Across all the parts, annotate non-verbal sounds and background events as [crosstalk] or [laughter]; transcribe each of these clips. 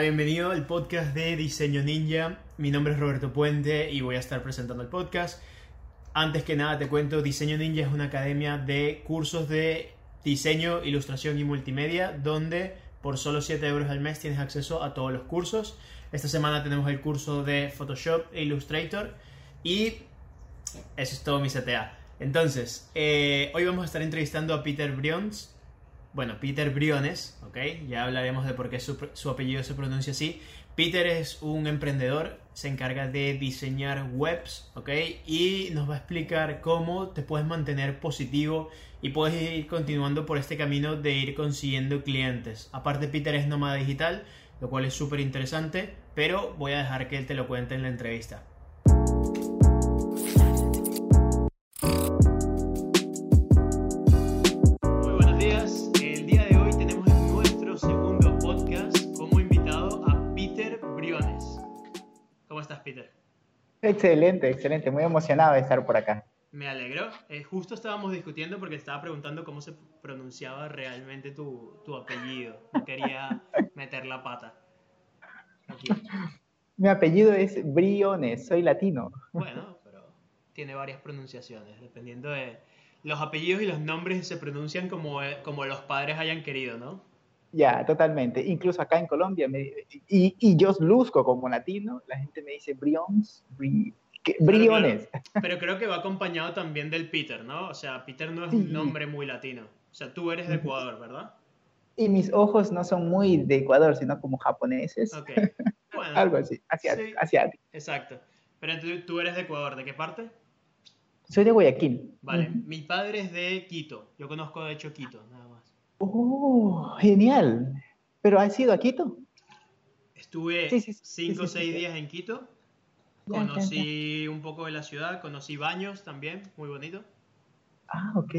Bienvenido al podcast de Diseño Ninja. Mi nombre es Roberto Puente y voy a estar presentando el podcast. Antes que nada te cuento, Diseño Ninja es una academia de cursos de diseño, ilustración y multimedia donde por solo 7 euros al mes tienes acceso a todos los cursos. Esta semana tenemos el curso de Photoshop e Illustrator y eso es todo mi CTA. Entonces, eh, hoy vamos a estar entrevistando a Peter Brions, bueno, Peter Briones, ¿ok? Ya hablaremos de por qué su, apellido se pronuncia así. Peter es un emprendedor, se encarga de diseñar webs, ¿ok? Y nos va a explicar cómo te puedes mantener positivo y puedes ir continuando por este camino de ir consiguiendo clientes. Aparte, Peter es nómada digital, lo cual es súper interesante, pero voy a dejar que él te lo cuente en la entrevista. Excelente, excelente. Muy emocionado de estar por acá. Me alegro. Eh, justo estábamos discutiendo porque estaba preguntando cómo se pronunciaba realmente tu, tu apellido. No quería [laughs] meter la pata. Aquí. Mi apellido es Briones, soy latino. Bueno, pero tiene varias pronunciaciones, dependiendo de... Los apellidos y los nombres se pronuncian como, eh, como los padres hayan querido, ¿no? Ya, totalmente. Incluso acá en Colombia, me, y, y, yo luzco como latino, la gente me dice Brions, bri, ¿qué? Briones. Pero, [laughs] pero, creo que va acompañado también del Peter, ¿no? O sea, Peter no es sí. un nombre muy latino. O sea, tú eres de Ecuador, ¿verdad? Y mis ojos no son muy de Ecuador, sino como japoneses. Ok. [laughs] Bueno, Algo así, asiático. sí, asiático. Exacto. Pero entonces tú eres de Ecuador, ¿de qué parte? Soy de Guayaquil. Vale, uh -huh. mi padre es de Quito. Yo conozco de hecho Quito, nada más. Oh, genial. ¿Pero has ido a Quito? Estuve sí, sí, cinco o seis días en Quito. Conocí un poco de la ciudad, conocí Baños también, muy bonito. Ah, ok.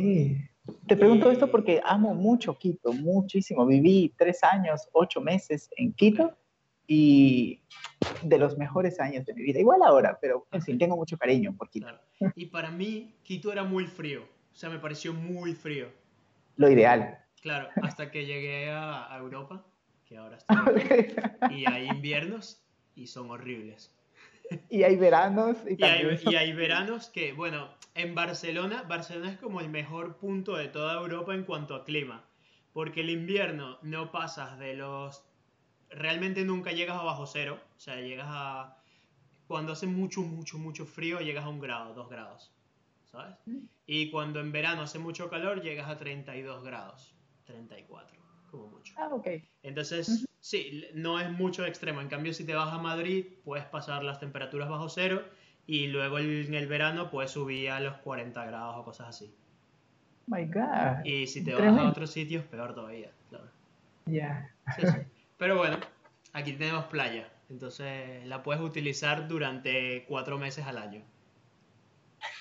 Te pregunto y... esto porque amo mucho Quito, muchísimo. Viví tres años, ocho meses en Quito y de los mejores años de mi vida. Igual ahora, pero en fin, tengo mucho cariño por Quito. Claro. Y para mí, Quito era muy frío. O sea, me pareció muy frío. Lo ideal. Claro, hasta que llegué a, a Europa, que ahora [laughs] estoy. y hay inviernos y son horribles. Y hay veranos. Y, [laughs] y, hay, y, hay, veranos que, bueno, en Barcelona, Barcelona es como el mejor punto de toda Europa en cuanto a clima. Porque el invierno no pasas de los... Realmente nunca llegas a bajo cero. O sea, llegas a... Cuando hace mucho, mucho, mucho frío, llegas a un grado, dos grados. ¿Sabes? Y cuando en verano hace mucho calor, llegas a 32 grados. 34, como mucho. Ah, ok. Entonces, uh -huh. sí, no es mucho extremo. En cambio, si te vas a Madrid, puedes pasar las temperaturas bajo cero y luego en el verano puedes subir a los 40 grados o cosas así. My God. Y si te Tremendo. vas a otros sitios, peor todavía, claro. Ya. Yeah. Sí, sí. Pero bueno, aquí tenemos playa. Entonces la puedes utilizar durante cuatro meses al año.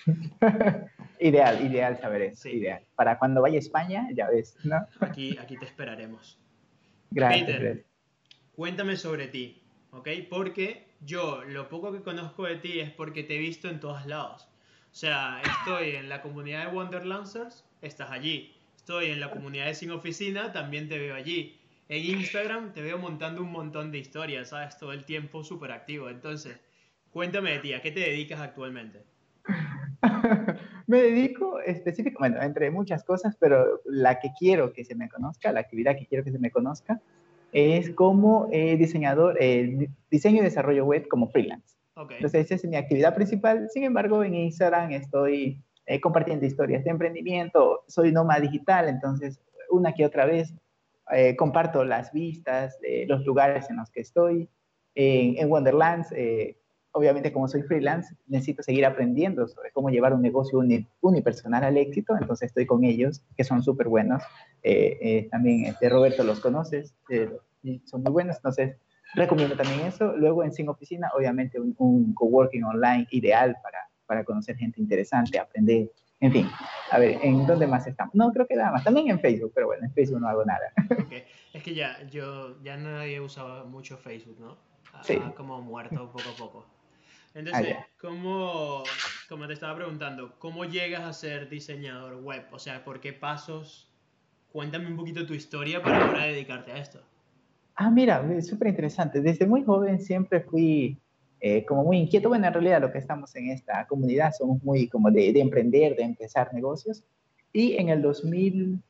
[laughs] ideal, ideal saber eso. Sí. Ideal. Para cuando vaya a España, ya ves, ¿no? Aquí, aquí te esperaremos. Gracias, Peter, gracias. cuéntame sobre ti, ¿ok? Porque yo lo poco que conozco de ti es porque te he visto en todos lados. O sea, estoy en la comunidad de Wonderlancers, estás allí. Estoy en la comunidad de Sin Oficina, también te veo allí. En Instagram te veo montando un montón de historias, ¿sabes? Todo el tiempo súper activo. Entonces, cuéntame de ti, ¿a qué te dedicas actualmente? [laughs] me dedico específicamente, bueno, entre muchas cosas, pero la que quiero que se me conozca, la actividad que quiero que se me conozca, es como eh, diseñador, eh, diseño y desarrollo web como freelance. Okay. Entonces, esa es mi actividad principal. Sin embargo, en Instagram estoy eh, compartiendo historias de emprendimiento, soy nómada digital, entonces una que otra vez eh, comparto las vistas de los lugares en los que estoy. En, en Wonderlands, eh, obviamente como soy freelance, necesito seguir aprendiendo sobre cómo llevar un negocio uni, unipersonal al éxito, entonces estoy con ellos, que son súper buenos. Eh, eh, también este, Roberto los conoces, eh, son muy buenos, entonces recomiendo también eso. Luego en Sin Oficina, obviamente un, un coworking online ideal para, para conocer gente interesante, aprender, en fin. A ver, ¿en dónde más estamos? No, creo que nada más. También en Facebook, pero bueno, en Facebook no hago nada. Okay. [laughs] Es que ya, yo, ya nadie usaba mucho Facebook, ¿no? Ha, Sí. como muerto poco a poco. Entonces, Ah. ¿cómo, como te estaba preguntando, cómo llegas a ser diseñador web? O sea, ¿por qué pasos? Cuéntame un poquito tu historia para ahora dedicarte a esto. Ah, mira, es súper interesante. Desde muy joven siempre fui eh, como muy inquieto. Bueno, en realidad lo que estamos en esta comunidad somos muy como de, de, emprender, de empezar negocios. Y en el 2000,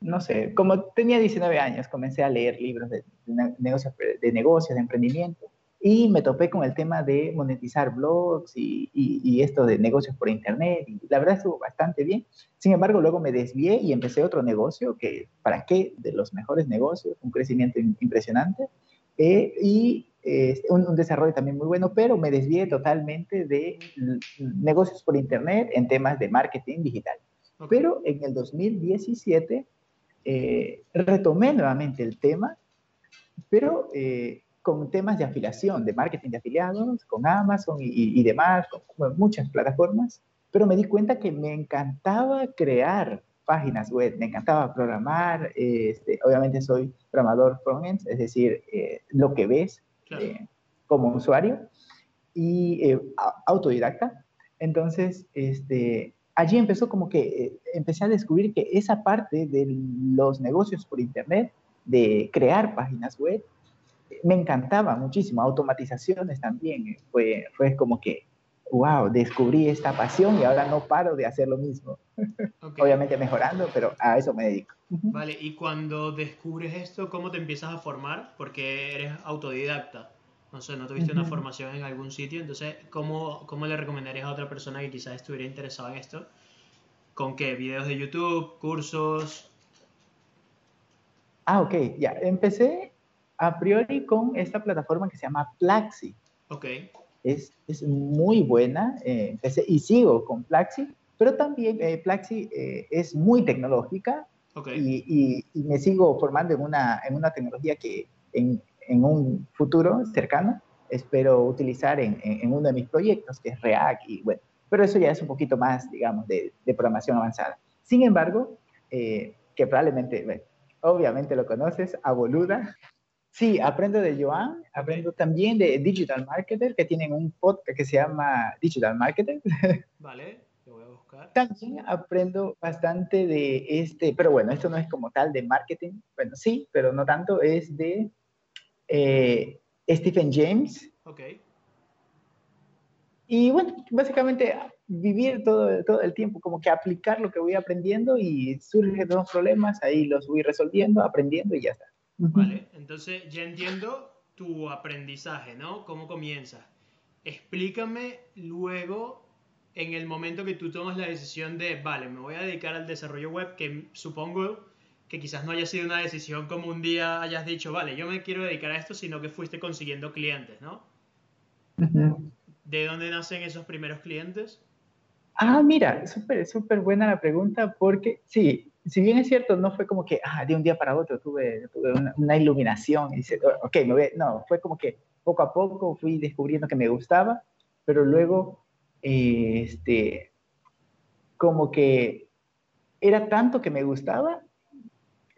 no sé, como tenía 19 años, comencé a leer libros de, de negocios, de negocios, de emprendimiento y me topé con el tema de monetizar blogs y, y, esto de negocios por internet. Y la verdad estuvo bastante bien. Sin embargo, luego me desvié y empecé otro negocio que, ¿para qué? De los mejores negocios, un crecimiento impresionante eh, y eh, un, un, desarrollo también muy bueno, pero me desvié totalmente de negocios por internet en temas de marketing digital. Pero en el 2017 eh, retomé nuevamente el tema, pero eh, con temas de afiliación, de marketing de afiliados, con Amazon y, y demás, con, muchas plataformas, pero me di cuenta que me encantaba crear páginas web, me encantaba programar, este, obviamente soy programador frontend, es decir, eh, lo que ves eh, como usuario, y eh, autodidacta. Entonces, este, allí empezó como que eh, empecé a descubrir que esa parte de los negocios por Internet, de crear páginas web, me encantaba muchísimo, automatizaciones también, eh, fue, fue como que, wow, descubrí esta pasión y ahora no paro de hacer lo mismo. Okay. Obviamente mejorando, pero a eso me dedico. Vale, y cuando descubres esto, ¿cómo te empiezas a formar? Porque eres autodidacta. No sé, no tuviste uh -huh. una formación en algún sitio, entonces, ¿cómo, ¿cómo le recomendarías a otra persona que quizás estuviera interesada en esto? ¿Con qué? ¿Videos de YouTube? ¿Cursos? Ah, ok, ya. Empecé a priori con esta plataforma que se llama Plaxi. Ok. Es, es muy buena, eh, empecé y sigo con Plaxi, pero también eh, Plaxi eh, es muy tecnológica okay. y, y, y, me sigo formando en una, en una tecnología que en, en un futuro cercano espero utilizar en, en, uno de mis proyectos, que es React, y bueno, pero eso ya es un poquito más, digamos, de, de programación avanzada. Sin embargo, eh, que probablemente, bueno, obviamente lo conoces, a Boluda. Sí, aprendo de Joan, aprendo también de Digital Marketer, que tienen un podcast que se llama Digital Marketer. [laughs] Vale, lo voy a buscar. También aprendo bastante de este, pero bueno, esto no es como tal de marketing, bueno, sí, pero no tanto, es de eh, Stephen James. Ok. Y bueno, básicamente vivir todo, todo el tiempo, como que aplicar lo que voy aprendiendo y surgen dos problemas, ahí los voy resolviendo, aprendiendo y ya está. Vale, entonces ya entiendo tu aprendizaje, ¿no? ¿Cómo comienzas? Explícame luego, en el momento que tú tomas la decisión de, vale, me voy a dedicar al desarrollo web, que supongo que quizás no haya sido una decisión como un día hayas dicho, vale, yo me quiero dedicar a esto, sino que fuiste consiguiendo clientes, ¿no? Uh -huh. ¿De dónde nacen esos primeros clientes? Ah, mira, súper, súper buena la pregunta, porque sí, si bien es cierto, no fue como que ah, de un día para otro tuve, una, iluminación y dice, ok, no, fue como que poco a poco fui descubriendo que me gustaba, pero luego, este, como que era tanto que me gustaba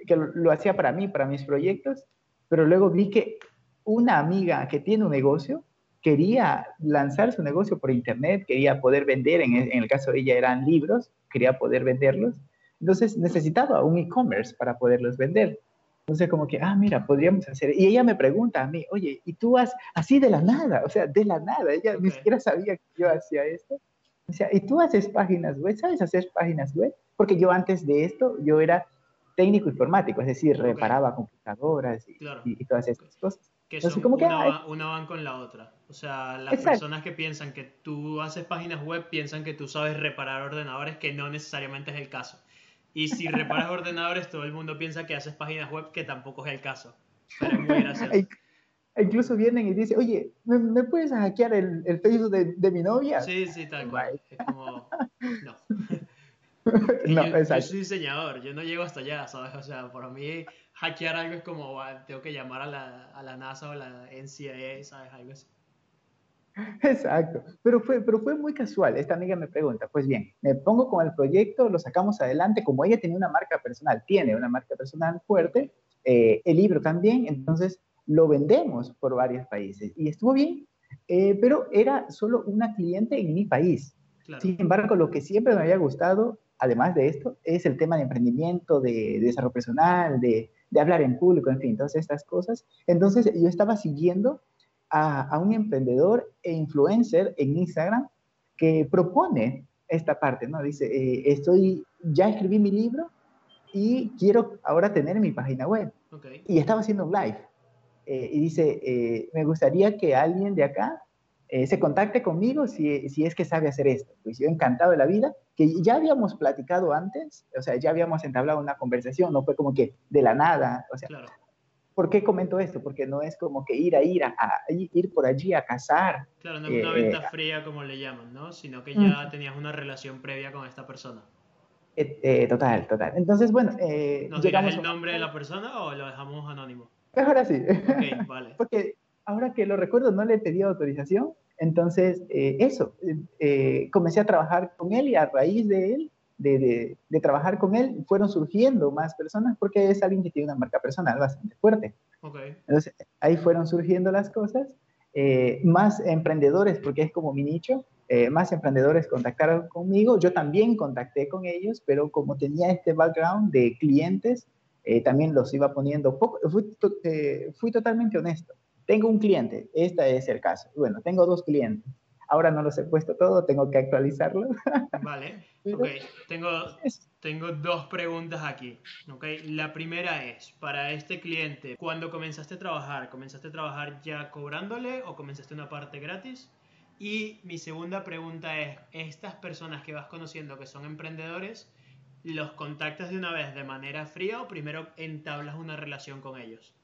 que lo, lo hacía para mí, para mis proyectos, pero luego vi que una amiga que tiene un negocio quería lanzar su negocio por internet, quería poder vender, en el, en el caso de ella eran libros, quería poder venderlos, entonces necesitaba un e-commerce para poderlos vender. Entonces como que, ah, mira, podríamos hacer, y ella me pregunta a mí, oye, ¿y tú has así de la nada? O sea, de la nada, ella okay. ni siquiera sabía que yo hacía esto. O sea, ¿y tú haces páginas web? ¿Sabes hacer páginas web? Porque yo antes de esto, yo era técnico informático, es decir, okay. reparaba computadoras y, claro. y, y todas estas okay. cosas. Que Entonces, son como que, una, una, van con la otra. O sea, las Exacto. personas que piensan que tú haces páginas web piensan que tú sabes reparar ordenadores, que no necesariamente es el caso. Y si reparas ordenadores, todo el mundo piensa que haces páginas web, que tampoco es el caso. Pero es muy gracioso. Incluso vienen y dicen, oye, ¿me, me puedes hackear el, el, Facebook de, de, mi novia? Sí, sí, tal cual. Es como, no. [laughs] no yo, yo, soy diseñador, yo no llego hasta allá, ¿sabes? O sea, por mí hackear algo es como, tengo que llamar a la, a la NASA o la NCAA, ¿sabes? Algo así. Exacto, pero fue, pero fue muy casual. Esta amiga me pregunta, pues bien, me pongo con el proyecto, lo sacamos adelante, como ella tenía una marca personal, tiene una marca personal fuerte, eh, el libro también, entonces lo vendemos por varios países y estuvo bien, eh, pero era solo una cliente en mi país. Claro. Sin embargo, lo que siempre me había gustado, además de esto, es el tema de emprendimiento, de, de desarrollo personal, de, de hablar en público, en fin, todas estas cosas. Entonces yo estaba siguiendo a, a un emprendedor e influencer en Instagram que propone esta parte, ¿no? Dice, eh, estoy, ya escribí mi libro y quiero ahora tener mi página web. Y estaba haciendo un live. Eh, y dice, eh, me gustaría que alguien de acá se contacte conmigo si, si, es que sabe hacer esto. Pues yo encantado de la vida, que ya habíamos platicado antes, o sea, ya habíamos entablado una conversación, no fue como que de la nada, o sea, ¿Por qué comento esto? Porque no es como que ir a ir a, ir por allí a cazar. Claro, no es una venta eh, fría como le llaman, ¿no? Sino que ya tenías una relación previa con esta persona. Eh, eh, total, total. Entonces, bueno, ¿nos dirás el nombre de la persona o lo dejamos anónimo? Ahora sí. Ok, [laughs] vale. Porque ahora que lo recuerdo, no le pedí autorización. Entonces, eso, comencé a trabajar con él y a raíz de él de, trabajar con él, fueron surgiendo más personas porque es alguien que tiene una marca personal bastante fuerte. Entonces, ahí fueron surgiendo las cosas. Eh, más emprendedores, porque es como mi nicho, eh, más emprendedores contactaron conmigo. Yo también contacté con ellos, pero como tenía este background de clientes, eh, también los iba poniendo poco. Fui, fui totalmente honesto. Tengo un cliente, este es el caso. Bueno, tengo dos clientes Ahora no los he puesto todo, tengo que actualizarlo. Vale, [laughs] ok. Tengo, tengo dos preguntas aquí. Okay. La primera es, para este cliente, cuando comenzaste a trabajar, ¿comenzaste a trabajar ya cobrándole o comenzaste una parte gratis? Y mi segunda pregunta es, ¿estas personas que vas conociendo que son emprendedores, los contactas de una vez de manera fría o primero entablas una relación con ellos?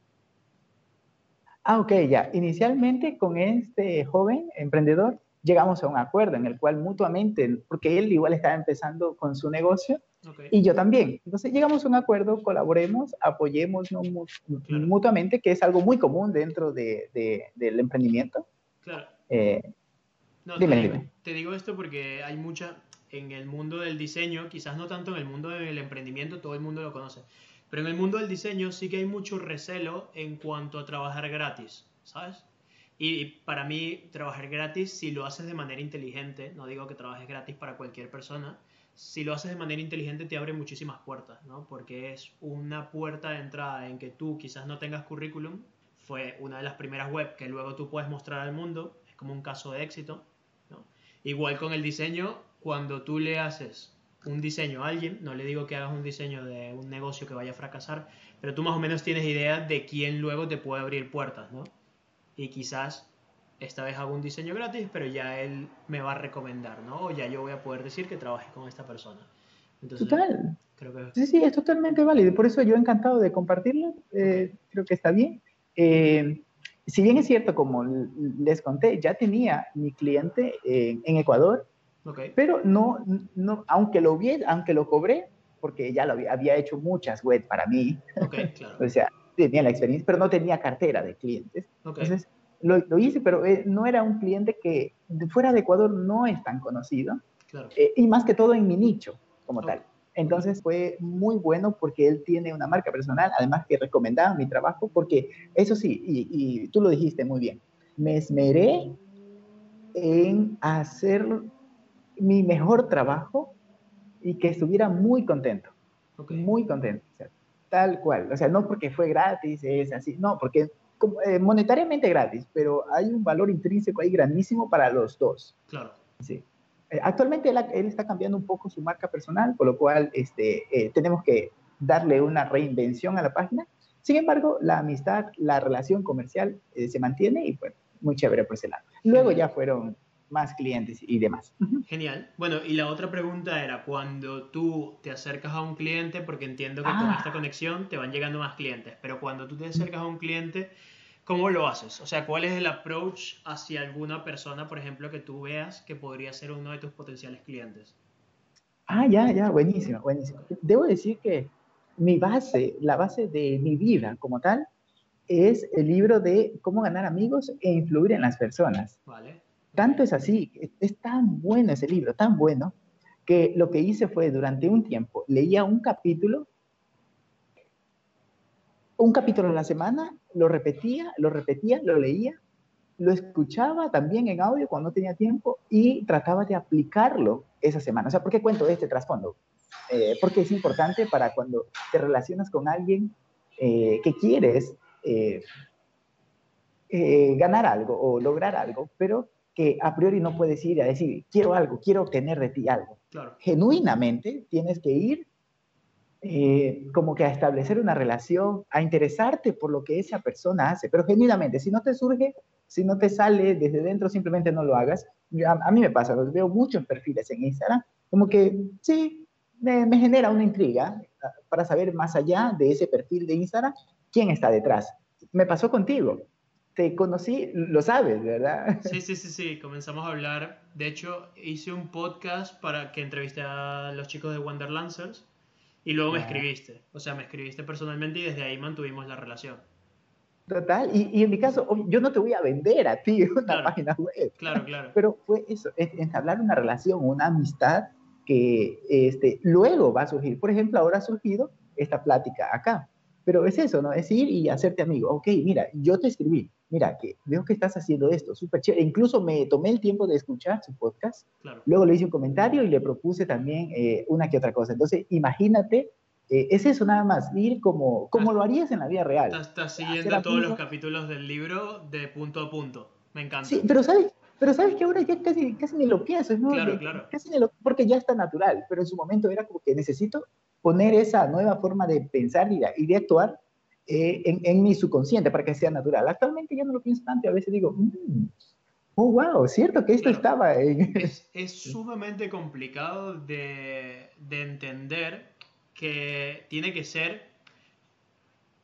Ah, ok, ya. Inicialmente con este joven emprendedor llegamos a un acuerdo en el cual mutuamente, porque él igual estaba empezando con su negocio y yo también. Entonces llegamos a un acuerdo, colaboremos, apoyemos mutuamente, que es algo muy común dentro de, del emprendimiento. Claro. Eh, no, dime, te, digo, dime. te digo esto porque hay mucha, en el mundo del diseño, quizás no tanto en el mundo del emprendimiento, todo el mundo lo conoce, pero en el mundo del diseño sí que hay mucho recelo en cuanto a trabajar gratis, ¿sabes? Y para mí, trabajar gratis, si lo haces de manera inteligente, no digo que trabajes gratis para cualquier persona, si lo haces de manera inteligente te abre muchísimas puertas, ¿no? Porque es una puerta de entrada en que tú quizás no tengas currículum, fue una de las primeras web que luego tú puedes mostrar al mundo, es como un caso de éxito, ¿no? Igual con el diseño, cuando tú le haces un diseño a alguien, no le digo que hagas un diseño de un negocio que vaya a fracasar, pero tú más o menos tienes idea de quién luego te puede abrir puertas, ¿no? Y quizás esta vez hago un diseño gratis, pero ya él me va a recomendar, ¿no? O ya yo voy a poder decir que trabaje con esta persona. Total. Sí, sí, es totalmente válido. Por eso yo encantado de compartirlo. Eh, creo que está bien. Eh, si bien es cierto, como les conté, ya tenía mi cliente en Ecuador, pero no, no, aunque lo vi, aunque lo cobré, porque ya lo había, había hecho muchas web para mí. Okay, claro. [laughs] o sea, tenía la experiencia, pero no tenía cartera de clientes. Entonces, lo, hice, pero eh, no era un cliente que fuera de Ecuador no es tan conocido. Eh, y más que todo en mi nicho, como tal. Entonces fue muy bueno porque él tiene una marca personal, además que recomendaba mi trabajo, porque eso sí, y, y tú lo dijiste muy bien, me esmeré en hacer mi mejor trabajo y que estuviera muy contento. Muy contento. Tal cual. O sea, no porque fue gratis, es así. No, porque eh, monetariamente gratis, pero hay un valor intrínseco ahí grandísimo para los dos. Claro. Sí. Eh, actualmente él, está cambiando un poco su marca personal, por lo cual este, eh, tenemos que darle una reinvención a la página. Sin embargo, la amistad, la relación comercial se mantiene y pues muy chévere por ese lado. Luego ya fueron más clientes y demás. Genial. Bueno, y la otra pregunta era, cuando tú te acercas a un cliente, porque entiendo que con ah. esta conexión te van llegando más clientes, pero cuando tú te acercas a un cliente, ¿cómo lo haces? O sea, ¿cuál es el approach hacia alguna persona, por ejemplo, que tú veas que podría ser uno de tus potenciales clientes? Ah, ya, ya, buenísimo, buenísimo. Debo decir que mi base, la base de mi vida como tal, es el libro de cómo ganar amigos e influir en las personas. Vale. Tanto es así, es tan bueno ese libro, tan bueno, que lo que hice fue durante un tiempo, leía un capítulo, un capítulo a la semana, lo repetía, lo repetía, lo leía, lo escuchaba también en audio cuando no tenía tiempo y trataba de aplicarlo esa semana. O sea, ¿por qué cuento este trasfondo? Eh, porque es importante para cuando te relacionas con alguien eh, que quieres eh, eh, ganar algo o lograr algo, pero que a priori no puedes ir a decir, quiero algo, quiero obtener de ti algo. Genuinamente tienes que ir como que a establecer una relación, a interesarte por lo que esa persona hace, pero genuinamente, si no te surge, si no te sale desde dentro, simplemente no lo hagas. A, mí me pasa, veo muchos perfiles en Instagram, como que sí, me, me genera una intriga ah, para saber más allá de ese perfil de Instagram quién está detrás. Me pasó contigo. Te conocí, lo sabes, ¿verdad? Sí, sí, sí, sí. Comenzamos a hablar. De hecho, hice un podcast para que entrevisté a los chicos de Wonderlancers y luego me escribiste. O sea, me escribiste personalmente y desde ahí mantuvimos la relación. Total, y, y, en mi caso, yo no te voy a vender a ti [laughs] una página web. Claro, claro. Pero fue eso, entablar una relación, una amistad que este, luego va a surgir. Por ejemplo, ahora ha surgido esta plática acá. Pero es eso, ¿no? Es ir y hacerte amigo. Ok, mira, yo te escribí. Mira, que veo que estás haciendo esto, súper chévere. Incluso me tomé el tiempo de escuchar su podcast. Luego le hice un comentario y le propuse también eh, una que otra cosa. Entonces, imagínate, eh, es eso nada más, ir como, como lo harías en la vida real. Estás, siguiendo todos los capítulos del libro de punto a punto. Me encanta. Sí, pero ¿sabes? Pero sabes que ahora ya casi, casi ni lo piensas, ¿no? Claro, claro. Casi ni lo, porque ya está natural, pero en su momento era como que necesito poner esa nueva forma de pensar y de, actuar eh, en, mi subconsciente para que sea natural. Actualmente ya no lo pienso tanto, a veces digo, mm, oh, wow, cierto que esto estaba en... Es, [laughs] es, sumamente complicado de, de entender que tiene que ser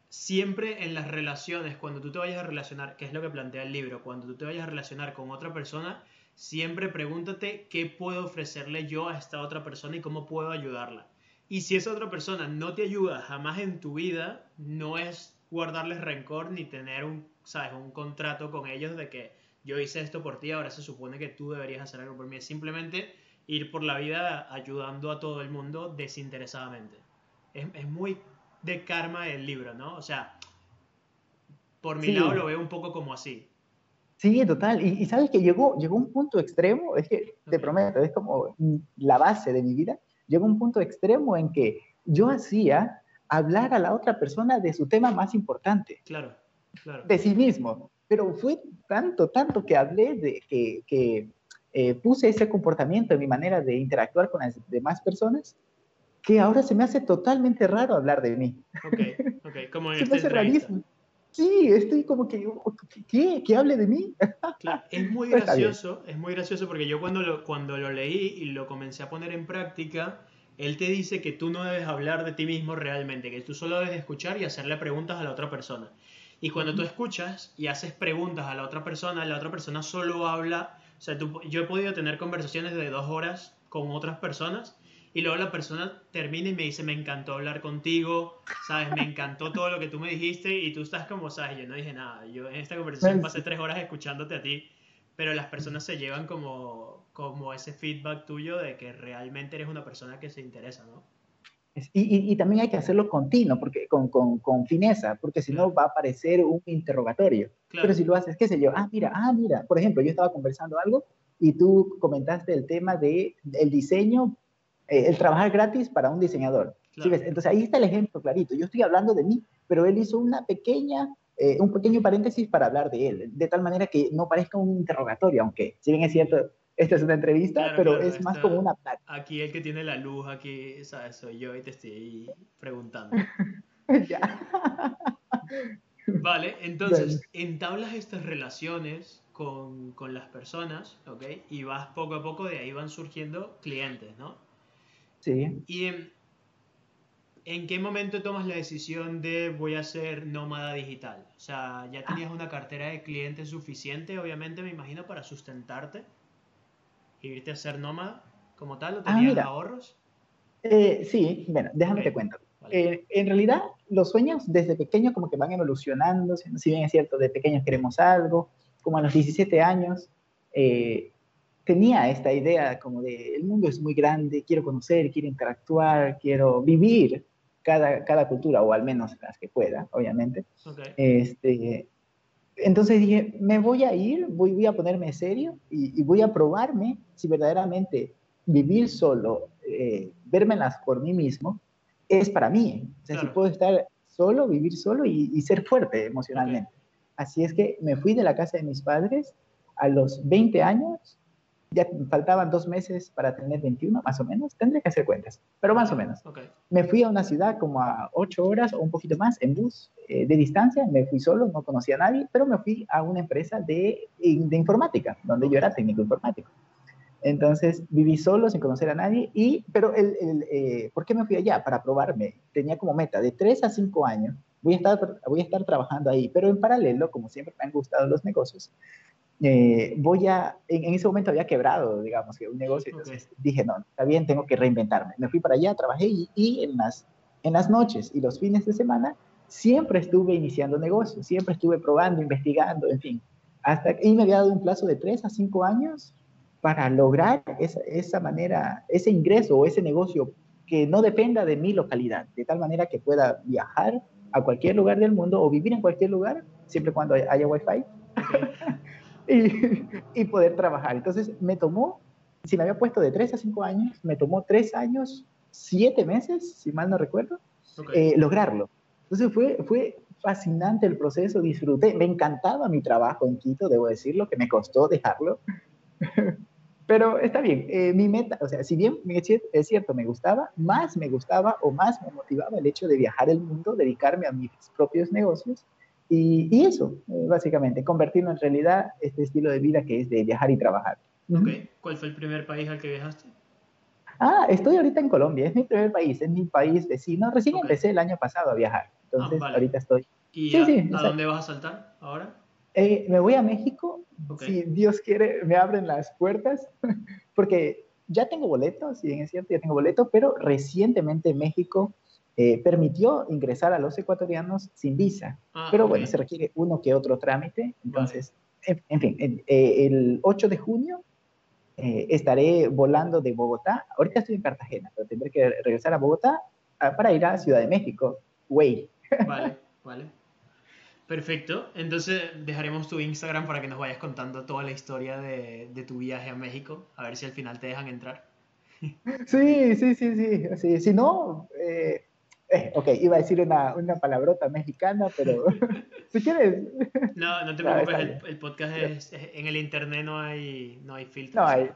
siempre en las relaciones, cuando tú te vayas a relacionar, que es lo que plantea el libro, cuando tú te vayas a relacionar con otra persona, siempre pregúntate qué puedo ofrecerle yo a esta otra persona y cómo puedo ayudarla. Y si esa otra persona no te ayuda jamás en tu vida, no es guardarles rencor ni tener un, ¿sabes? un contrato con ellos de que yo hice esto por ti, ahora se supone que tú deberías hacer algo por mí. Es simplemente ir por la vida ayudando a todo el mundo desinteresadamente. Es, es muy de karma el libro, ¿no? O sea, por mi lado lo veo un poco como así. Sí, total. Y, sabes que llegó, llegó un punto extremo, es que te prometo, es como la base de mi vida, llegó un punto extremo en que yo hacía hablar a la otra persona de su tema más importante. Claro, claro. De sí mismo. Pero fue tanto, tanto que hablé de que, que eh, puse ese comportamiento en mi manera de interactuar con las demás personas, que ahora se me hace totalmente raro hablar de mí. Ok, ok, como [laughs] Se me hace rarísimo. Sí, estoy como que, ¿qué? ¿Que hable de mí? [laughs] Claro, es muy gracioso, es muy gracioso porque yo cuando lo, cuando lo leí y lo comencé a poner en práctica, él te dice que tú no debes hablar de ti mismo realmente, que tú solo debes escuchar y hacerle preguntas a la otra persona. Y cuando tú escuchas y haces preguntas a la otra persona, la otra persona solo habla, o sea, yo he podido tener conversaciones de dos horas con otras personas y luego la persona termina y me dice, me encantó hablar contigo, ¿sabes? Me encantó todo lo que tú me dijiste y tú estás como, ¿sabes? Yo no dije nada, yo en esta conversación pasé tres horas escuchándote a ti, pero las personas se llevan como, como ese feedback tuyo de que realmente eres una persona que se interesa, ¿no? Y, y, también hay que hacerlo continuo, porque, con, con, con fineza, porque si no va a parecer un interrogatorio. Pero si lo haces, qué sé yo, ah, mira, ah, mira, por ejemplo, yo estaba conversando algo y tú comentaste el tema del de el diseño eh, el trabajar gratis para un diseñador. Entonces ahí está el ejemplo clarito. Yo estoy hablando de mí, pero él hizo una pequeña, eh, un pequeño paréntesis para hablar de él, de tal manera que no parezca un interrogatorio, aunque si bien es cierto, esta es una entrevista, pero es más como una Aquí el que tiene la luz, aquí, ¿sabes? Soy yo y te estoy preguntando. [laughs] ya. Vale, entonces, entablas estas relaciones con, con, las personas, ¿ok? Y vas poco a poco, de ahí van surgiendo clientes, ¿no? Sí. ¿Y en, qué momento tomas la decisión de voy a ser nómada digital? O sea, ¿ya tenías una cartera de clientes suficiente, obviamente, me imagino, para sustentarte? ¿Y irte a ser nómada como tal? ¿O ah, tenías ahorros? Eh, sí, bueno, déjame te cuento. Eh, en realidad, los sueños desde pequeño como que van evolucionando, si bien es cierto, de pequeños queremos algo, como a los 17 años, eh, tenía esta idea como de el mundo es muy grande, quiero conocer, quiero interactuar, quiero vivir cada, cada cultura, o al menos las que pueda, obviamente. Este, entonces dije, me voy a ir, voy, voy a ponerme serio y, voy a probarme si verdaderamente vivir solo, eh, vermelas por mí mismo, es para mí. O sea, si puedo estar solo, vivir solo y, y ser fuerte emocionalmente. Así es que me fui de la casa de mis padres a los 20 años ya faltaban dos meses para tener 21, más o menos. Tendré que hacer cuentas, pero más o menos. Me fui a una ciudad como a ocho horas o un poquito más en bus eh, de distancia. Me fui solo, no conocía a nadie, pero me fui a una empresa de, de informática, donde yo era técnico informático. Entonces viví solo sin conocer a nadie. Y, pero, el, el eh, ¿por qué me fui allá? Para probarme. Tenía como meta de tres a cinco años. Voy a, estar, voy a estar trabajando ahí, pero en paralelo, como siempre me han gustado los negocios, eh, voy a, en, ese momento había quebrado, digamos, que un negocio, entonces dije, no, está bien, tengo que reinventarme. Me fui para allá, trabajé y, y, en, las, en las noches y los fines de semana siempre estuve iniciando negocios, siempre estuve probando, investigando, en fin. Hasta, y me había dado un plazo de tres a cinco años para lograr esa, esa manera, ese ingreso o ese negocio que no dependa de mi localidad, de tal manera que pueda viajar a cualquier lugar del mundo o vivir en cualquier lugar, siempre cuando haya wifi. [laughs] y, poder trabajar. Entonces me tomó, si me había puesto de 3 a 5 años, me tomó 3 años, 7 meses, si mal no recuerdo, eh, lograrlo. Entonces fue, fue fascinante el proceso, disfruté, me encantaba mi trabajo en Quito, debo decirlo, que me costó dejarlo. [laughs] Pero está bien, eh, mi meta, o sea, si bien es cierto, me gustaba, más me gustaba o más me motivaba el hecho de viajar el mundo, dedicarme a mis propios negocios y, eso, eh, básicamente, convertirlo en realidad este estilo de vida que es de viajar y trabajar. ¿Cuál fue el primer país al que viajaste? Ah, estoy ahorita en Colombia, es mi primer país, es mi país vecino. Recién empecé el año pasado a viajar, entonces ah, ahorita estoy. ¿Y a, dónde vas a saltar ahora? Eh, me voy a México, si Dios quiere, me abren las puertas, [laughs] porque ya tengo boletos, si bien es cierto, ya tengo boletos, pero recientemente México eh, permitió ingresar a los ecuatorianos sin visa. Ah, pero bueno, se requiere uno que otro trámite. Entonces, en, fin, eh, el 8 de junio eh, estaré volando de Bogotá. Ahorita estoy en Cartagena, pero tendré que regresar a Bogotá ah, para ir a Ciudad de México. Way. Vale, vale. Perfecto. Entonces dejaremos tu Instagram para que nos vayas contando toda la historia de, de tu viaje a México. A ver si al final te dejan entrar. Sí, sí, sí, sí. sí. Si no, eh, eh, [laughs] ok, iba a decir una, una palabrota mexicana, pero [laughs] si quieres. No, no te preocupes, el, podcast es, en el internet no hay, no hay filtros. No hay.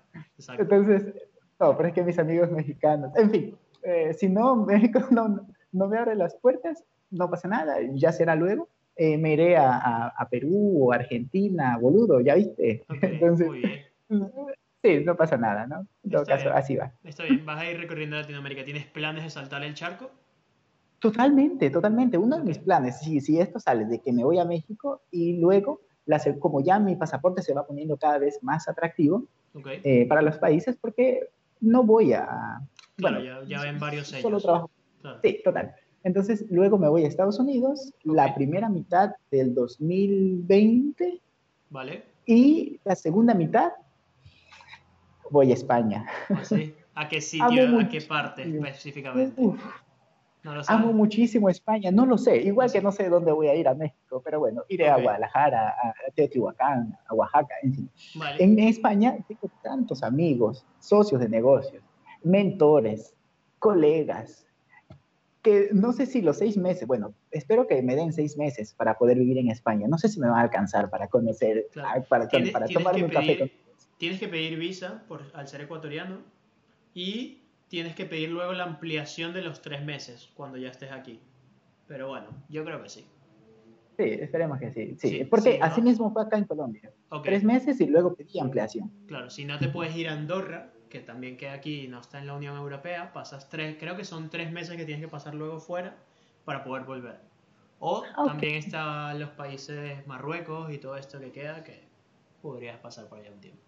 Entonces, no, pero es que mis amigos mexicanos, en fin, eh, si no, [laughs] México no, no, me abre las puertas, no pasa nada, ya será luego. Eh, me iré a, a, Perú o Argentina, boludo, ya viste. Entonces, muy bien. Sí, no pasa nada, ¿no? En todo caso, así va. Está bien, vas a ir recorriendo Latinoamérica. ¿Tienes planes de saltar el charco? Totalmente, totalmente. Uno de mis planes, si, si esto sale de que me voy a México y luego, como ya mi pasaporte se va poniendo cada vez más atractivo eh, para los países, porque no voy a... bueno, ya, ven varios años. Solo trabajo. Sí, total. Entonces, luego me voy a Estados Unidos, la primera mitad del 2020. Vale. Y la segunda mitad voy a España. ¿Ah, ¿A qué [laughs] sitio, a qué parte específicamente? Amo muchísimo España, no lo sé, igual que no sé dónde voy a ir a México, pero bueno, iré a Guadalajara, a Teotihuacán, a Oaxaca, en fin. En España tengo tantos amigos, socios de negocios, mentores, colegas, que no sé si los seis meses, bueno, espero que me den seis meses para poder vivir en España. No sé si me va a alcanzar para conocer, para, para tomar un café. Tienes que pedir visa por, al ser ecuatoriano y tienes que pedir luego la ampliación de los tres meses cuando ya estés aquí. Pero bueno, yo creo que sí. Sí, esperemos que sí. Sí, porque así mismo fue acá en Colombia. Tres meses y luego pedí ampliación. Claro, si no te puedes ir a Andorra, que también queda aquí y no está en la Unión Europea, pasas tres, creo que son tres meses que tienes que pasar luego fuera para poder volver. O también están los países Marruecos y todo esto que queda, que podrías pasar por allá un tiempo.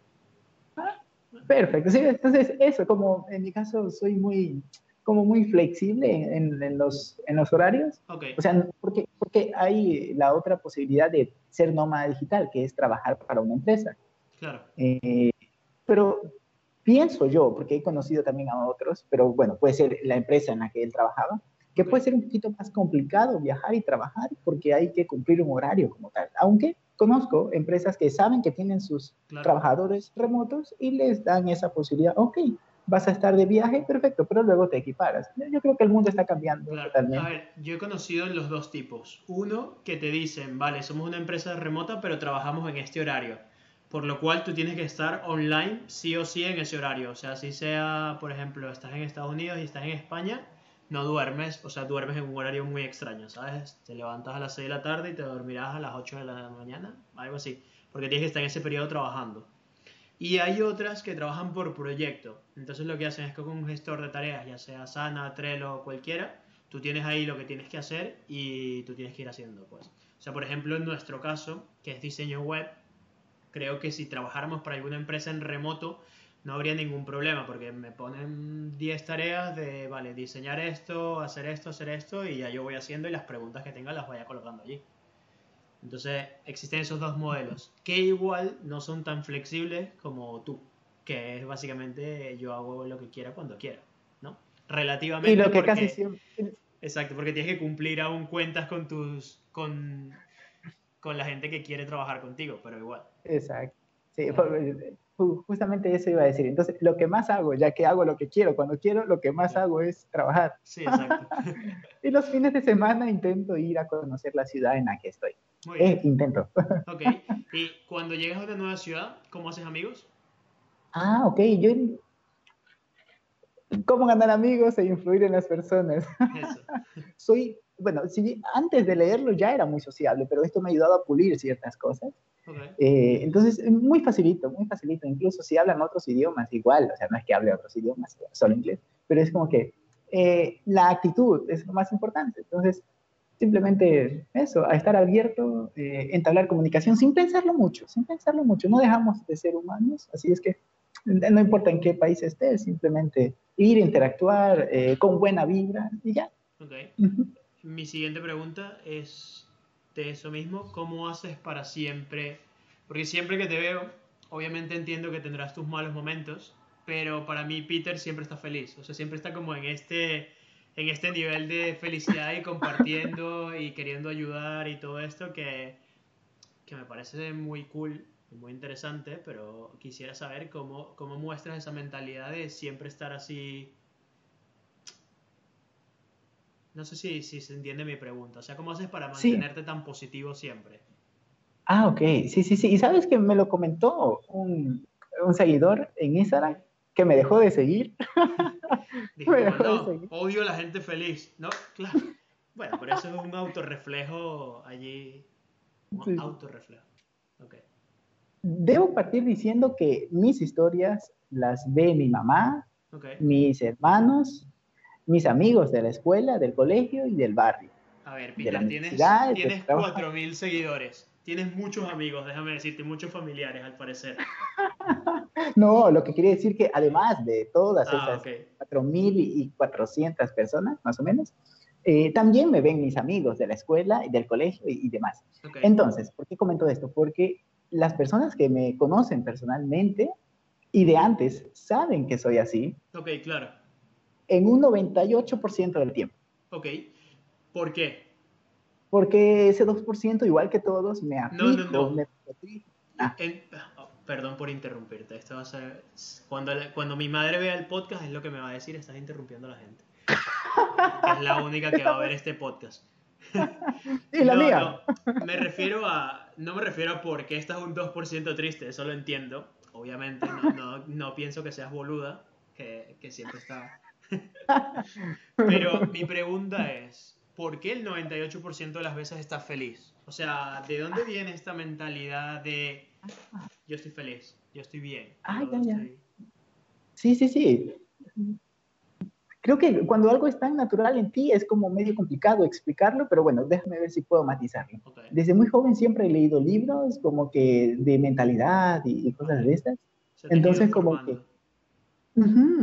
Perfecto, sí, entonces eso, como en mi caso soy muy, como muy flexible en, los, en los horarios. O sea, porque, porque hay la otra posibilidad de ser nómada digital, que es trabajar para una empresa. Claro. Eh, pero pienso yo, porque he conocido también a otros, pero bueno, puede ser la empresa en la que él trabajaba, que puede ser un poquito más complicado viajar y trabajar porque hay que cumplir un horario como tal. Aunque conozco empresas que saben que tienen sus trabajadores remotos y les dan esa posibilidad. Ok, vas a estar de viaje, perfecto, pero luego te equiparas. Yo creo que el mundo está cambiando totalmente. A ver, yo he conocido los dos tipos. Uno que te dicen, vale, somos una empresa remota, pero trabajamos en este horario. Por lo cual tú tienes que estar online sí o sí en ese horario. O sea, si sea, por ejemplo, estás en Estados Unidos y estás en España, no duermes, o sea, duermes en un horario muy extraño, ¿sabes? Te levantas a las 6 de la tarde y te dormirás a las 8 de la mañana, algo así, porque tienes que estar en ese periodo trabajando. Y hay otras que trabajan por proyecto. Entonces lo que hacen es que con un gestor de tareas, ya sea Sana, Trello cualquiera, tú tienes ahí lo que tienes que hacer y tú tienes que ir haciendo, pues. O sea, por ejemplo, en nuestro caso, que es diseño web, creo que si trabajáramos para alguna empresa en remoto, no habría ningún problema, porque me ponen 10 tareas de, vale, diseñar esto, hacer esto, hacer esto, y ya yo voy haciendo y las preguntas que tenga las voy colocando allí. Entonces existen esos dos modelos, que igual no son tan flexibles como tú, que es básicamente yo hago lo que quiera cuando quiera, ¿no? Relativamente. Y lo que casi siempre... Exacto, porque tienes que cumplir aún cuentas con tus... con, con la gente que quiere trabajar contigo, pero igual. Exacto. Sí, justamente eso iba a decir. Entonces, lo que más hago, ya que hago lo que quiero, cuando quiero, lo que más hago es trabajar. Sí, exacto. [laughs] y los fines de semana intento ir a conocer la ciudad en la que estoy. Muy eh, intento. [laughs] ok. Y cuando llegas a una nueva ciudad, ¿cómo haces amigos? Ah, ok. Yo. ¿Cómo ganar amigos e influir en las personas? Eso. [laughs] Soy. Bueno, si, antes de leerlo ya era muy sociable, pero esto me ha ayudado a pulir ciertas cosas. Eh, entonces, muy facilito, muy facilito. Incluso si hablan otros idiomas, igual, o sea, no es que hable otros idiomas, solo inglés, pero es como que eh, la actitud es lo más importante. Entonces, simplemente eso, a estar abierto, eh, entablar comunicación sin pensarlo mucho, sin pensarlo mucho. No dejamos de ser humanos, así es que no importa en qué país estés, simplemente ir, interactuar con buena vibra y ya. Mi siguiente pregunta es de eso mismo, ¿cómo haces para siempre? Porque siempre que te veo, obviamente entiendo que tendrás tus malos momentos, pero para mí Peter siempre está feliz, o sea, siempre está como en este, en este nivel de felicidad y compartiendo y queriendo ayudar y todo esto que, que me parece muy cool muy interesante, pero quisiera saber cómo, cómo muestras esa mentalidad de siempre estar así no sé si, si se entiende mi pregunta. O sea, ¿cómo haces para mantenerte tan positivo siempre? Ah, ok. Sí, sí, sí. Y sabes que me lo comentó un, un seguidor en Instagram que me dejó de seguir. [laughs] Dijo, no, odio a la gente feliz. No, [laughs] claro. Bueno, pero eso es un autorreflejo allí. Un autorreflejo. Okay. Debo partir diciendo que mis historias las ve mi mamá, mis hermanos mis amigos de la escuela, del colegio y del barrio. A ver, Peter, tienes, tienes 4.000 seguidores. Tienes muchos amigos, déjame decirte, muchos familiares al parecer. [laughs] no, lo que quería decir que además de todas ah, esas 4.400 personas, más o menos, eh, también me ven mis amigos de la escuela y del colegio y, demás. Entonces, ¿por qué comento esto? Porque las personas que me conocen personalmente y de antes saben que soy así. Ok, claro en un 98% del tiempo. Ok. ¿Por qué? Porque ese 2%, igual que todos, me aplico, no, no, no. Ah. Oh, perdón por interrumpirte. Esto va a ser, cuando, cuando mi madre vea el podcast es lo que me va a decir, estás interrumpiendo a la gente. es la única que va a ver este podcast. [laughs] y la mía. me refiero a, no me refiero a por qué estás un 2% triste, eso lo entiendo. Obviamente no, no, pienso que seas boluda, que, que siempre está Pero mi pregunta es, ¿por qué el 98% de las veces estás feliz? O sea, ¿de dónde viene esta mentalidad de yo estoy feliz, yo estoy bien? Ah, Sí, sí, sí. Creo que cuando algo es tan natural en ti es como medio complicado explicarlo, pero bueno, déjame ver si puedo matizarlo. Desde muy joven siempre he leído libros como que de mentalidad y, cosas de estas. Entonces como que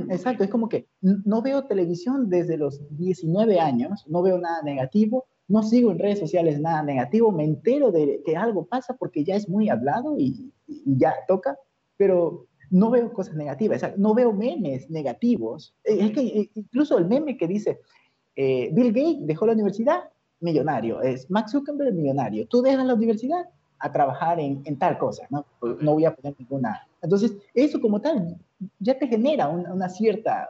exacto, es como que no veo televisión desde los 19 años, no veo nada negativo, no sigo en redes sociales nada negativo, me entero de que algo pasa porque ya es muy hablado y, ya toca, pero no veo cosas negativas, no veo memes negativos. Eh, es que incluso el meme que dice, eh, Bill Gates dejó la universidad, millonario, es Max Zuckerberg, millonario, tú dejas la universidad a trabajar en, en tal cosa, ¿no? No voy a poner ninguna. Entonces, eso como tal, ya te genera una cierta,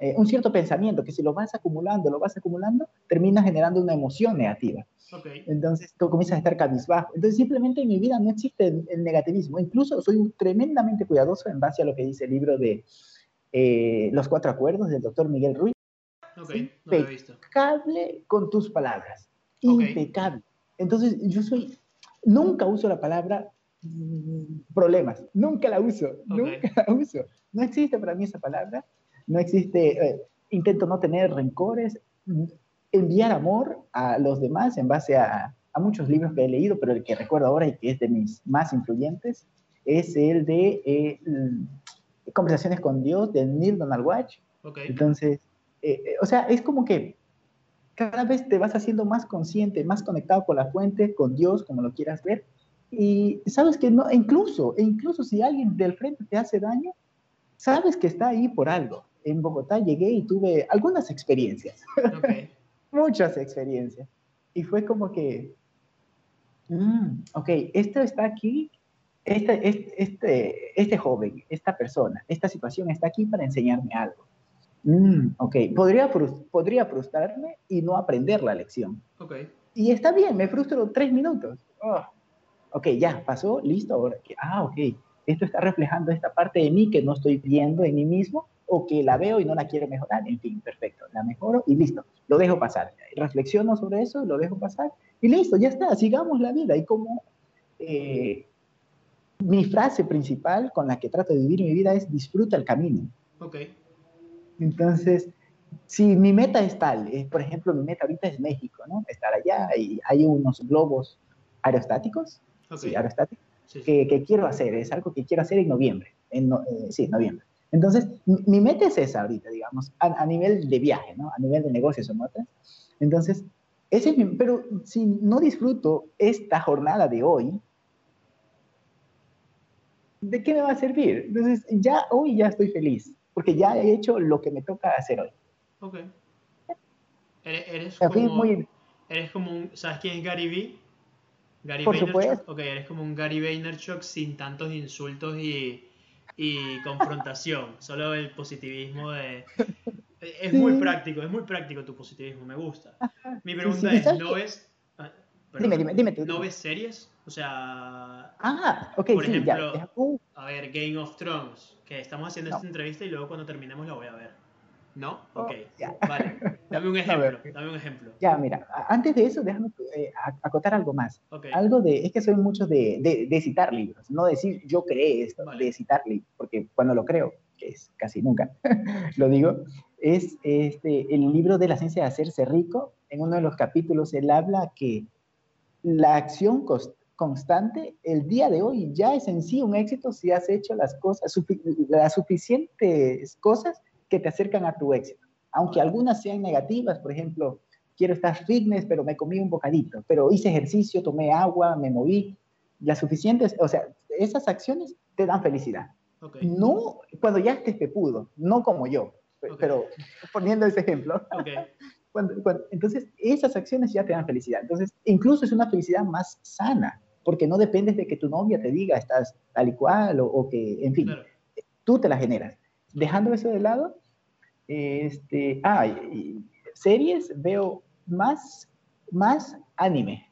eh, un cierto pensamiento que si lo vas acumulando, lo vas acumulando, termina generando una emoción negativa. Okay. Entonces tú comienzas a estar cabizbajo. Entonces simplemente en mi vida no existe el, negativismo. Incluso soy tremendamente cuidadoso en base a lo que dice el libro de eh, Los Cuatro Acuerdos del doctor Miguel Ruiz. Okay, no lo he visto. Impecable con tus palabras. Impecable. Entonces yo soy, nunca uso la palabra problemas. Nunca la uso, nunca la uso. No existe para mí esa palabra, no existe, eh, intento no tener rencores, enviar amor a los demás en base a, a, muchos libros que he leído, pero el que recuerdo ahora y que es de mis más influyentes es el de eh, Conversaciones con Dios de Neil Donald Watch. Entonces, eh, o sea, es como que cada vez te vas haciendo más consciente, más conectado con la fuente, con Dios, como lo quieras ver, y sabes que no, incluso, incluso si alguien del frente te hace daño, sabes que está ahí por algo. En Bogotá llegué y tuve algunas experiencias, [laughs] muchas experiencias. Y fue como que, mm, ok, esto está aquí, este, este, este, este, joven, esta persona, esta situación está aquí para enseñarme algo. Mm, ok, podría, podría frustrarme y no aprender la lección. Okay. Y está bien, me frustro tres minutos. Oh, ok, ya, pasó, listo, ahora ah, ok, esto está reflejando esta parte de mí que no estoy viendo en mí mismo o que la veo y no la quiero mejorar, en fin, perfecto, la mejoro y listo, lo dejo pasar. Reflexiono sobre eso, lo dejo pasar y listo, ya está, sigamos la vida. Y como eh, mi frase principal con la que trato de vivir mi vida es disfruta el camino. Ok. Entonces, si mi meta es tal, eh, por ejemplo, mi meta ahorita es México, ¿no? Estar allá y hay unos globos aerostáticos sí, aerostático, Que, quiero hacer, es algo que quiero hacer en noviembre, en eh, sí, noviembre. Entonces, mi meta es esa ahorita, digamos, a, nivel de viaje, ¿no? A nivel de negocios o otras. Entonces, ese es mi, pero si no disfruto esta jornada de hoy, ¿de qué me va a servir? Entonces, ya hoy ya estoy feliz, porque ya he hecho lo que me toca hacer hoy. Ok. Eres, como, eres como un, ¿sabes quién es Gary Vee? Gary Por supuesto. Ok, eres como un Gary Vaynerchuk sin tantos insultos y, y confrontación. [laughs] Solo el positivismo de... Es muy práctico, es muy práctico tu positivismo, me gusta. Mi pregunta es, ¿no ves... Ah, dime, dime, dime tú. ¿No ves series? O sea... Ah, ok, Por sí, ejemplo, ya. Uh. a ver, Game of Thrones, que estamos haciendo esta entrevista y luego cuando terminemos la voy a ver. ¿No? Oh, ok. vale. Dame un [laughs] ejemplo. Dame un ejemplo. Ya, mira, antes de eso, déjame eh, acotar algo más. Algo de, es que soy mucho de, de, citar libros, no decir yo creé esto, de citar libros, porque cuando lo creo, que es casi nunca, [laughs] lo digo, es este, el libro de la ciencia de hacerse rico. En uno de los capítulos él habla que la acción constante, el día de hoy ya es en sí un éxito si has hecho las cosas, las suficientes cosas que te acercan a tu éxito. Aunque algunas sean negativas, por ejemplo, quiero estar fitness, pero me comí un bocadito, pero hice ejercicio, tomé agua, me moví, las suficientes, o sea, esas acciones te dan felicidad. No cuando ya estés pepudo, no como yo, pero [laughs] poniendo ese ejemplo. [laughs] entonces, esas acciones ya te dan felicidad. Entonces, incluso es una felicidad más sana, porque no dependes de que tu novia te diga estás tal y cual o, que, en fin, tú te la generas dejando eso de lado, este, ah, series veo más, más anime.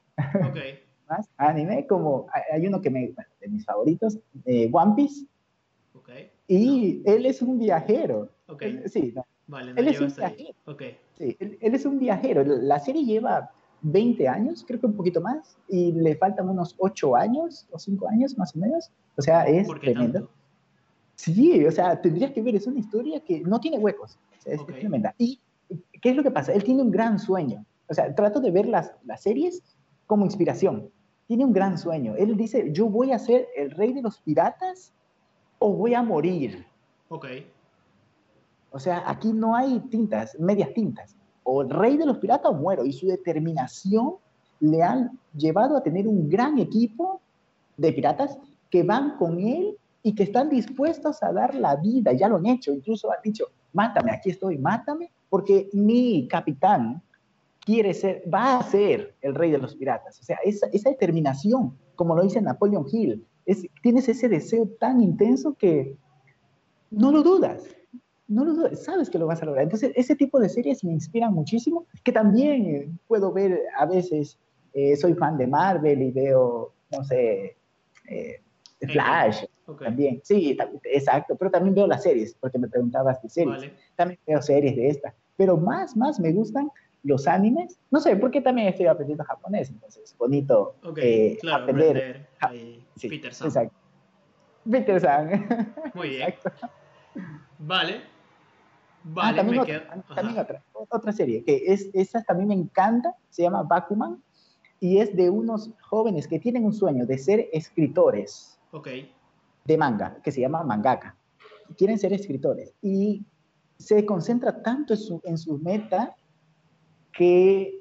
Okay. [laughs] más anime, como hay uno que me, de mis favoritos, eh, One Piece. Okay. Y él es un viajero. Okay. sí, vale, él es un viajero. Okay. Sí, él, es un viajero. La serie lleva 20 años, creo que un poquito más, y le faltan unos 8 años o 5 años más o menos. O sea, es tremendo. Sí, o sea, tendrías que ver, es una historia que no tiene huecos, es tremenda. ¿Y qué es lo que pasa? Él tiene un gran sueño, o sea, trato de ver las, las series como inspiración. Tiene un gran sueño. Él dice, yo voy a ser el rey de los piratas o voy a morir. Ok. O sea, aquí no hay tintas, medias tintas. O el rey de los piratas o muero. Y su determinación le han llevado a tener un gran equipo de piratas que van con él y que están dispuestos a dar la vida, ya lo han hecho, incluso han dicho, mátame, aquí estoy, mátame, porque mi capitán quiere ser, va a ser el rey de los piratas. O sea, esa, esa determinación, como lo dice Napoleon Hill, es, tienes ese deseo tan intenso que no lo dudas, no lo dudas, sabes que lo vas a lograr. Entonces, ese tipo de series me inspiran muchísimo, que también eh, puedo ver a veces, eh, soy fan de Marvel y veo, no sé, eh, Flash, también, sí, exacto, pero también veo las series, porque me preguntabas de series, también veo series de esta, pero más, más me gustan los animes, no sé, porque también estoy aprendiendo japonés, entonces, bonito eh, claro, aprender. Peter San. Exacto. Peter San. [laughs] Muy bien. Vale. Vale, ah, también, otra, también otra, otra, serie, que es, esa también me encanta, se llama Bakuman, y es de unos jóvenes que tienen un sueño de ser escritores okay. de manga, que se llama mangaka. Quieren ser escritores y se concentra tanto en su, en su meta que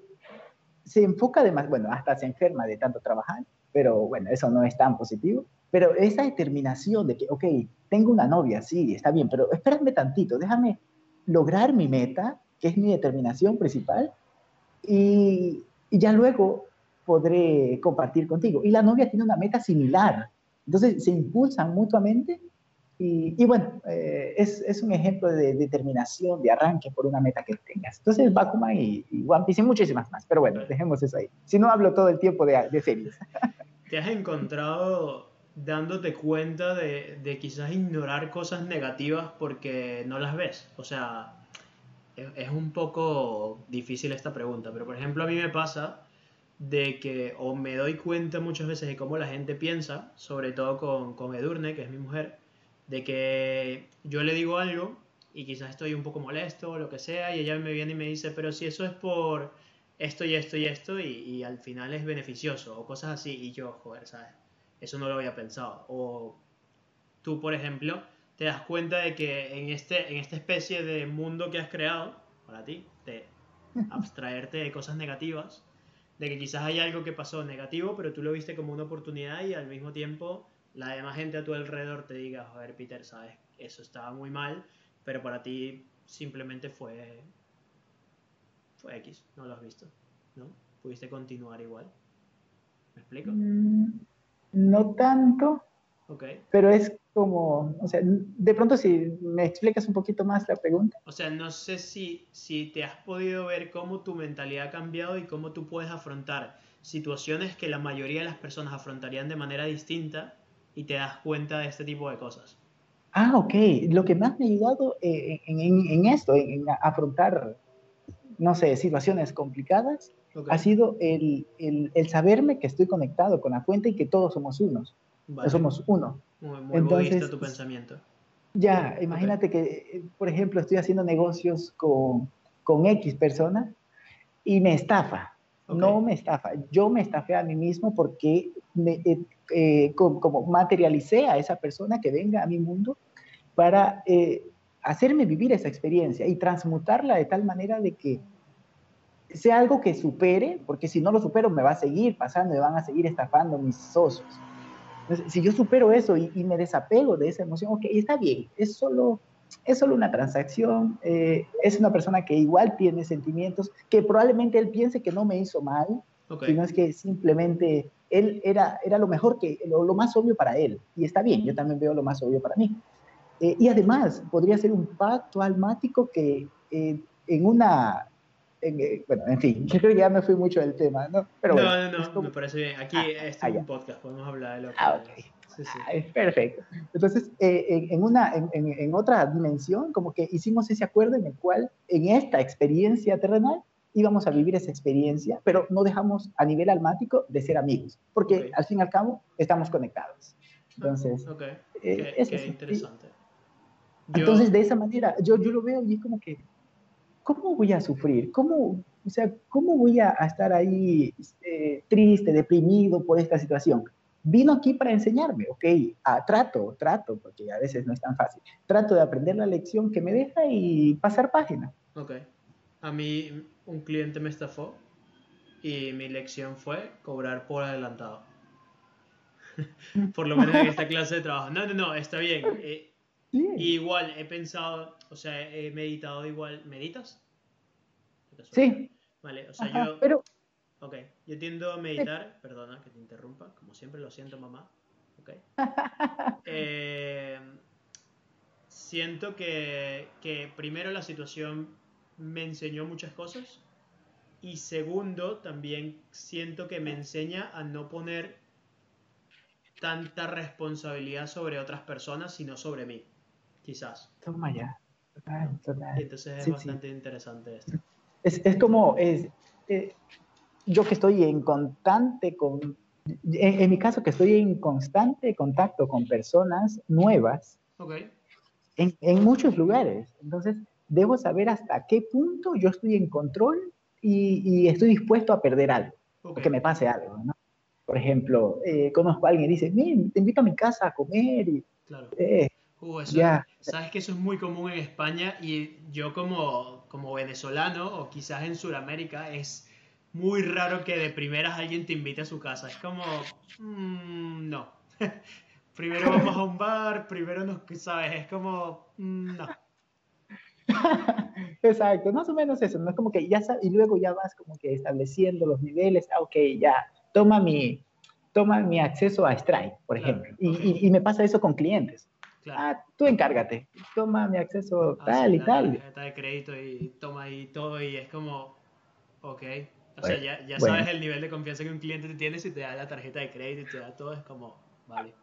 se enfoca además, bueno, hasta se enferma de tanto trabajar, pero bueno, eso no es tan positivo. Pero esa determinación de que, ok, tengo una novia, sí, está bien, pero espérame tantito, déjame lograr mi meta, que es mi determinación principal, y, y ya luego podré compartir contigo. Y la novia tiene una meta similar. Entonces se impulsan mutuamente y, bueno, eh, es, es, un ejemplo de determinación, de arranque por una meta que tengas. Entonces, Bakuman y, y One Piece y muchísimas más. Pero bueno, dejemos eso ahí. Si no, hablo todo el tiempo de, de series. [laughs] ¿Te has encontrado dándote cuenta de, de, quizás ignorar cosas negativas porque no las ves? O sea, es, es un poco difícil esta pregunta, pero por ejemplo a mí me pasa de que o me doy cuenta muchas veces de cómo la gente piensa, sobre todo con, con Edurne, que es mi mujer, de que yo le digo algo y quizás estoy un poco molesto o lo que sea, y ella me viene y me dice, pero si eso es por esto y esto y esto, y, al final es beneficioso, o cosas así, y yo, joder, ¿sabes? Eso no lo había pensado. O tú, por ejemplo, te das cuenta de que en, este, en esta especie de mundo que has creado, para ti, de [laughs] abstraerte de cosas negativas, de que quizás hay algo que pasó negativo, pero tú lo viste como una oportunidad y al mismo tiempo la demás gente a tu alrededor te diga, joder, Peter, sabes, eso estaba muy mal, pero para ti simplemente fue. fue X, no lo has visto, ¿no? Pudiste continuar igual. ¿Me explico? Mm, no tanto. Ok. Pero es como, o sea, de pronto si me explicas un poquito más la pregunta. O sea, no sé si, si te has podido ver cómo tu mentalidad ha cambiado y cómo tú puedes afrontar situaciones que la mayoría de las personas afrontarían de manera distinta y te das cuenta de este tipo de cosas. Ah, ok. Lo que más me ha ayudado eh, en, esto, en, afrontar, no sé, situaciones complicadas, ha sido el, saberme que estoy conectado con la fuente y que todos somos unos. Somos uno. Muy, muy Entonces, tu pensamiento. Ya, imagínate que, eh, por ejemplo, estoy haciendo negocios con, con X persona y me estafa. No me estafa, yo me estafé a mí mismo porque me, eh, eh, como, materialicé a esa persona que venga a mi mundo para eh, hacerme vivir esa experiencia y transmutarla de tal manera de que sea algo que supere, porque si no lo supero me va a seguir pasando, me van a seguir estafando mis socios. Entonces, si yo supero eso y, me desapego de esa emoción, ok, está bien, es solo, es solo una transacción, eh, es una persona que igual tiene sentimientos, que probablemente él piense que no me hizo mal, sino es que simplemente él era, era lo mejor, que lo, más obvio para él. Y está bien, yo también veo lo más obvio para mí. Eh, y además, podría ser un pacto almático que eh, en una... Eh, bueno, en fin, yo creo que ya me fui mucho del tema, ¿no? Pero no, no, no, me parece bien. Aquí ah, este es un podcast, podemos hablar de lo que... Ah, ok. Sí, sí. Ah, perfecto. Entonces, en, una, en, en otra dimensión, como que hicimos ese acuerdo en el cual, en esta experiencia terrenal, íbamos a vivir esa experiencia, pero no dejamos a nivel almático de ser amigos, porque al fin y al cabo estamos conectados. Entonces, eh, es interesante. Entonces, de esa manera, yo, yo lo veo y es como que, ¿cómo voy a sufrir? ¿Cómo, o sea, ¿cómo voy a, estar ahí eh, triste, deprimido por esta situación? Vino aquí para enseñarme, ok, ah, trato, trato, porque a veces no es tan fácil. Trato de aprender la lección que me deja y pasar página. Ok. A mí un cliente me estafó y mi lección fue cobrar por adelantado. [laughs] por lo menos en esta clase de trabajo. No, no, no, está bien. Eh, igual he pensado, o sea, he meditado igual. ¿Meditas? Sí. Vale, o sea, yo. Pero... Ok, yo tiendo a meditar, perdona que te interrumpa, como siempre lo siento, mamá. Ok. [laughs] Eh, siento que, que primero la situación me enseñó muchas cosas y segundo también siento que me enseña a no poner tanta responsabilidad sobre otras personas, sino sobre mí, quizás. Toma ya. Y entonces es Sí, sí. bastante interesante esto. Es, es como, es, eh, yo que estoy en constante, con, en, en mi caso que estoy en constante contacto con personas nuevas Ok, en, en muchos lugares. Entonces, debo saber hasta qué punto yo estoy en control y, y estoy dispuesto a perder algo, o ok. que me pase algo, ¿no? Por ejemplo, eh, conozco a alguien y dice, "Ven, te invito a mi casa a comer y... Claro. eh, Uh, eso. Sabes que eso es muy común en España y yo como, como venezolano o quizás en Sudamérica es muy raro que de primeras alguien te invite a su casa. Es como, mm, no. [laughs] primero vamos a un bar, primero nos, ¿sabes? Es como, mm, no. [laughs] Exacto, más o menos eso, no es como que ya sabes, y luego ya vas como que estableciendo los niveles, ah, ok, ya, toma mi, toma mi acceso a Stripe, por Claro, ejemplo, y, ok. y- y me pasa eso con clientes, Claro. ah, tú encárgate, toma mi acceso Ah, tal sí, y la tal, tarjeta de crédito y toma ahí todo y es como, ok. O sea, Bueno, ya, ya bueno. sabes el nivel de confianza que un cliente te tiene si te da la tarjeta de crédito y te da todo, es como, vale.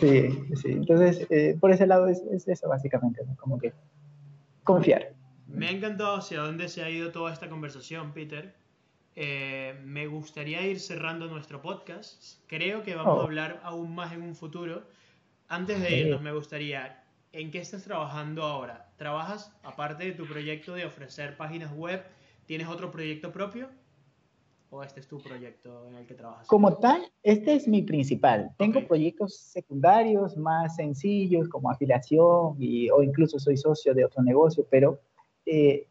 sí, sí, entonces, eh, por ese lado es, es eso básicamente, ¿no? como que confiar. Me ha encantado hacia dónde se ha ido toda esta conversación, Peter. Eh, me gustaría ir cerrando nuestro podcast. Creo que vamos Oh. a hablar aún más en un futuro. Antes de irnos, me gustaría, ¿en qué estás trabajando ahora? ¿Trabajas, aparte de tu proyecto de ofrecer páginas web, tienes otro proyecto propio? ¿O este es tu proyecto en el que trabajas? Como tal, este es mi principal. Tengo Ok. proyectos secundarios más sencillos como afiliación y, o incluso soy socio de otro negocio, pero eh,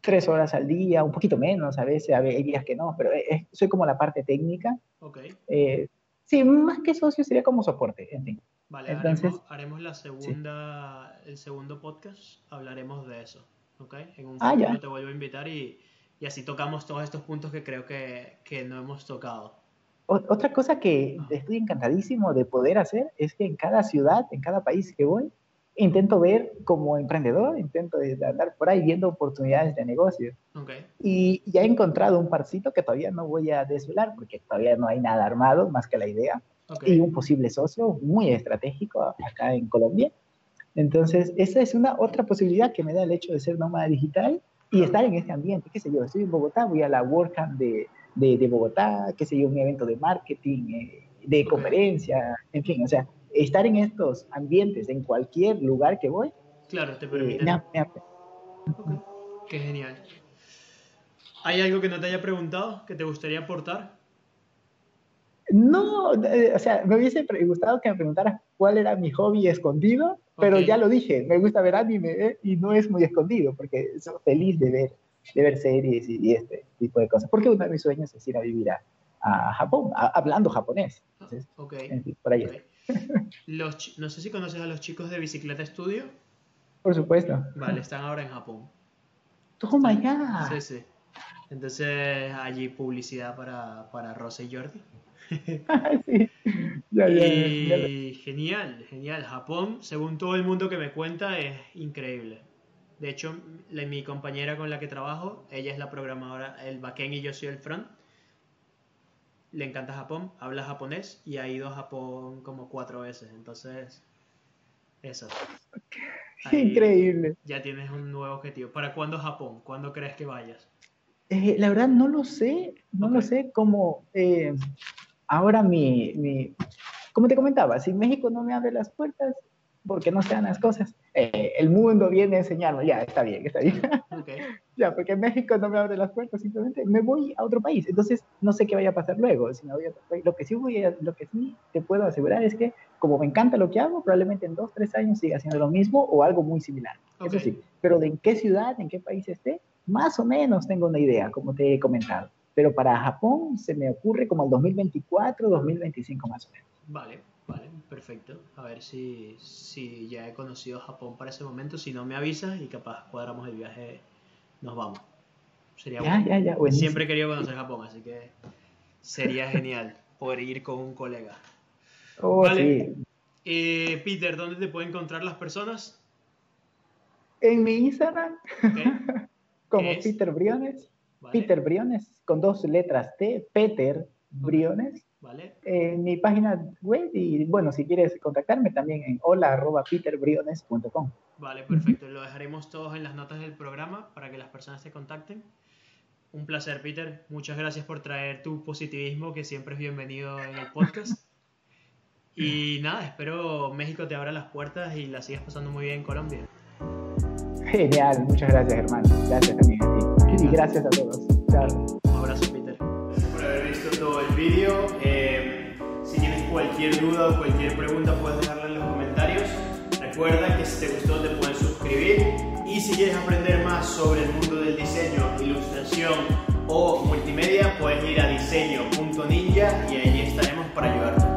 tres horas al día, un poquito menos a veces, a veces hay días que no, pero eh, soy como la parte técnica. Ok, Eh, sí, más que socio sería como soporte, en fin. Vale, Entonces- haremos, haremos la segunda, el segundo podcast, hablaremos de eso. ¿ok? En un Ah, futuro ya. te vuelvo a invitar y, y así tocamos todos estos puntos que creo que, que no hemos tocado. Otra cosa que Ah. estoy encantadísimo de poder hacer es que en cada ciudad, en cada país que voy, intento ver como emprendedor, intento andar por ahí viendo oportunidades de negocio. Ok, Y ya he encontrado un parcito que todavía no voy a desvelar porque todavía no hay nada armado más que la idea ok. y un posible socio muy estratégico acá en Colombia. Entonces, esa es una otra posibilidad que me da el hecho de ser nómada digital y estar en este ambiente. ¿Qué sé yo? Estoy en Bogotá, voy a la WordCamp de, de, de Bogotá, qué sé yo, un evento de marketing, eh, de conferencia, en fin, o sea, estar en estos ambientes en cualquier lugar que voy, Claro, te eh, permite. me ha- me ha- Ok, Qué genial. ¿Hay algo que no te haya preguntado que te gustaría aportar? No, eh, o sea, me hubiese gustado que me preguntaras cuál era mi hobby escondido, pero Ok. ya lo dije, me gusta ver anime eh, y no es muy escondido porque soy feliz de ver, de ver series y, y este tipo de cosas. Porque uno de mis sueños es ir a vivir a, a Japón, a- hablando japonés. Entonces, Ok. en fin, por ahí ok. está. Los no sé si conoces a los chicos de Bicicleta Studio. Por supuesto. Vale, están ahora en Japón. Toma ya. Sí, sí. Entonces, allí publicidad para, para Rosa y Jordi. [laughs] Sí. Ya, ya, ya, ya. Y genial, genial. Japón, según todo el mundo que me cuenta, es increíble. De hecho, la- mi compañera con la que trabajo, ella es la programadora, el backend y yo soy el front. Le encanta Japón, habla japonés y ha ido a Japón como cuatro veces. Entonces, eso. Ahí Increíble. Ya tienes un nuevo objetivo. ¿Para cuándo Japón? ¿Cuándo crees que vayas? Eh, la verdad no lo sé, no lo sé cómo eh, ahora mi, mi, como te comentaba, si México no me abre las puertas, porque no se dan las cosas, eh, el mundo viene a enseñarme, ya, está bien, está bien, Ok, [laughs] ya, porque México no me abre las puertas, simplemente me voy a otro país, entonces no sé qué vaya a pasar luego, si me voy a otro país. lo que sí voy a- lo que sí te puedo asegurar es que como me encanta lo que hago, probablemente en dos, tres años siga haciendo lo mismo o algo muy similar, eso sí, pero de en qué ciudad, en qué país esté, más o menos tengo una idea, como te he comentado. Pero para Japón se me ocurre como el 2024, 2025 más o menos. vale, vale, perfecto. A ver si, si ya he conocido Japón para ese momento. Si no me avisas y capaz cuadramos el viaje, nos vamos. Sería Ya, bueno. ya, ya, buenísimo. Siempre he querido conocer Japón, así que sería genial poder ir con un colega. Oh, Vale. sí. Eh, Peter, ¿dónde te pueden encontrar las personas? En mi Instagram, [laughs] como es? Peter Briones. Vale, Peter Briones, con dos letras T, Peter Briones. Vale, En mi página web y bueno, si quieres contactarme también en hola arroba peterbriones.com. vale, perfecto. Lo dejaremos todos en las notas del programa para que las personas te contacten. Un placer, Peter. Muchas gracias por traer tu positivismo, que siempre es bienvenido en el podcast. [laughs] Y nada, espero México te abra las puertas y la sigas pasando muy bien en Colombia. Genial, muchas gracias hermano. Gracias también a ti. Y gracias a todos. Chao. Un abrazo, Peter. Gracias por haber visto todo el vídeo. Eh, si tienes cualquier duda o cualquier pregunta, puedes dejarla en los comentarios. Recuerda que si te gustó, te puedes suscribir. Y si quieres aprender más sobre el mundo del diseño, ilustración o multimedia, puedes ir a diseño.ninja y ahí estaremos para ayudarte.